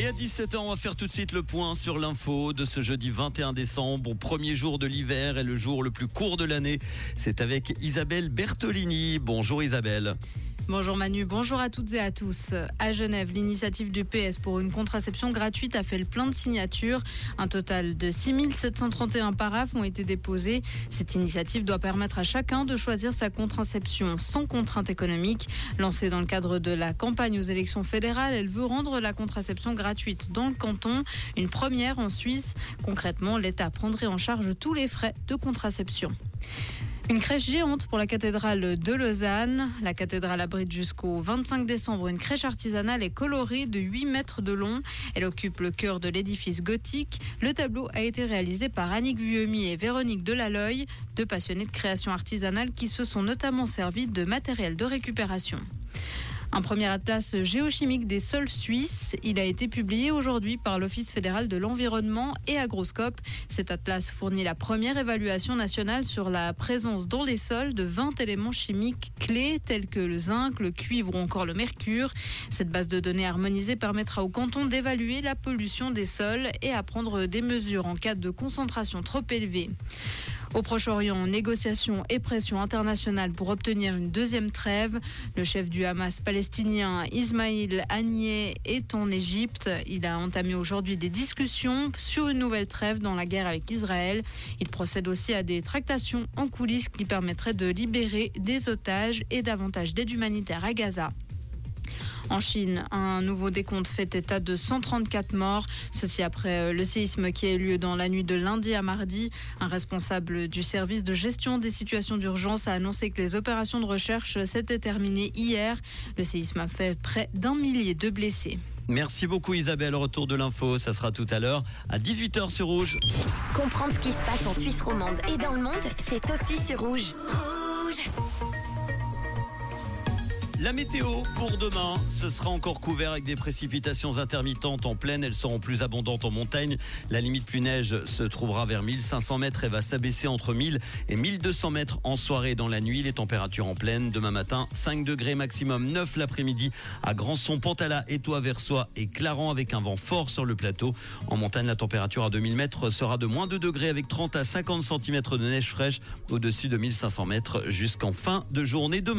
Et à 17h, on va faire tout de suite le point sur l'info de ce jeudi 21 décembre, premier jour de l'hiver et le jour le plus court de l'année. C'est avec Isabelle Bertolini. Bonjour Isabelle. Bonjour Manu, bonjour à toutes et à tous. À Genève, l'initiative du PS pour une contraception gratuite a fait le plein de signatures. Un total de 6731 paraphes ont été déposés. Cette initiative doit permettre à chacun de choisir sa contraception sans contrainte économique. Lancée dans le cadre de la campagne aux élections fédérales, elle veut rendre la contraception gratuite dans le canton, une première en Suisse. Concrètement, l'État prendrait en charge tous les frais de contraception. Une crèche géante pour la cathédrale de Lausanne. La cathédrale abrite jusqu'au 25 décembre une crèche artisanale et colorée de 8 mètres de long. Elle occupe le cœur de l'édifice gothique. Le tableau a été réalisé par Annick Vuemi et Véronique Delaloy, deux passionnés de création artisanale qui se sont notamment servis de matériel de récupération. Un premier atlas géochimique des sols suisses. Il a été publié aujourd'hui par l'Office fédéral de l'environnement et Agroscope. Cet atlas fournit la première évaluation nationale sur la présence dans les sols de 20 éléments chimiques clés tels que le zinc, le cuivre ou encore le mercure. Cette base de données harmonisée permettra au canton d'évaluer la pollution des sols et à prendre des mesures en cas de concentration trop élevée. Au Proche-Orient, négociations et pression internationale pour obtenir une deuxième trêve. Le chef du Hamas palestinien Ismail Haniyeh est en Égypte. Il a entamé aujourd'hui des discussions sur une nouvelle trêve dans la guerre avec Israël. Il procède aussi à des tractations en coulisses qui permettraient de libérer des otages et davantage d'aide humanitaire à Gaza. En Chine, un nouveau décompte fait état de 134 morts. Ceci après euh, le séisme qui a eu lieu dans la nuit de lundi à mardi. Un responsable du service de gestion des situations d'urgence a annoncé que les opérations de recherche s'étaient terminées hier. Le séisme a fait près d'un millier de blessés. Merci beaucoup Isabelle. Retour de l'info, ça sera tout à l'heure à 18h sur Rouge. Comprendre ce qui se passe en Suisse romande et dans le monde, c'est aussi sur Rouge. Rouge la météo pour demain, ce sera encore couvert avec des précipitations intermittentes en plaine. Elles seront plus abondantes en montagne. La limite plus neige se trouvera vers 1500 mètres et va s'abaisser entre 1000 et 1200 mètres en soirée dans la nuit. Les températures en plaine demain matin, 5 degrés maximum, 9 l'après-midi à Grandson, Pantala, Étoile, Versoix et Clarence avec un vent fort sur le plateau. En montagne, la température à 2000 mètres sera de moins 2 degrés avec 30 à 50 cm de neige fraîche au-dessus de 1500 mètres jusqu'en fin de journée demain.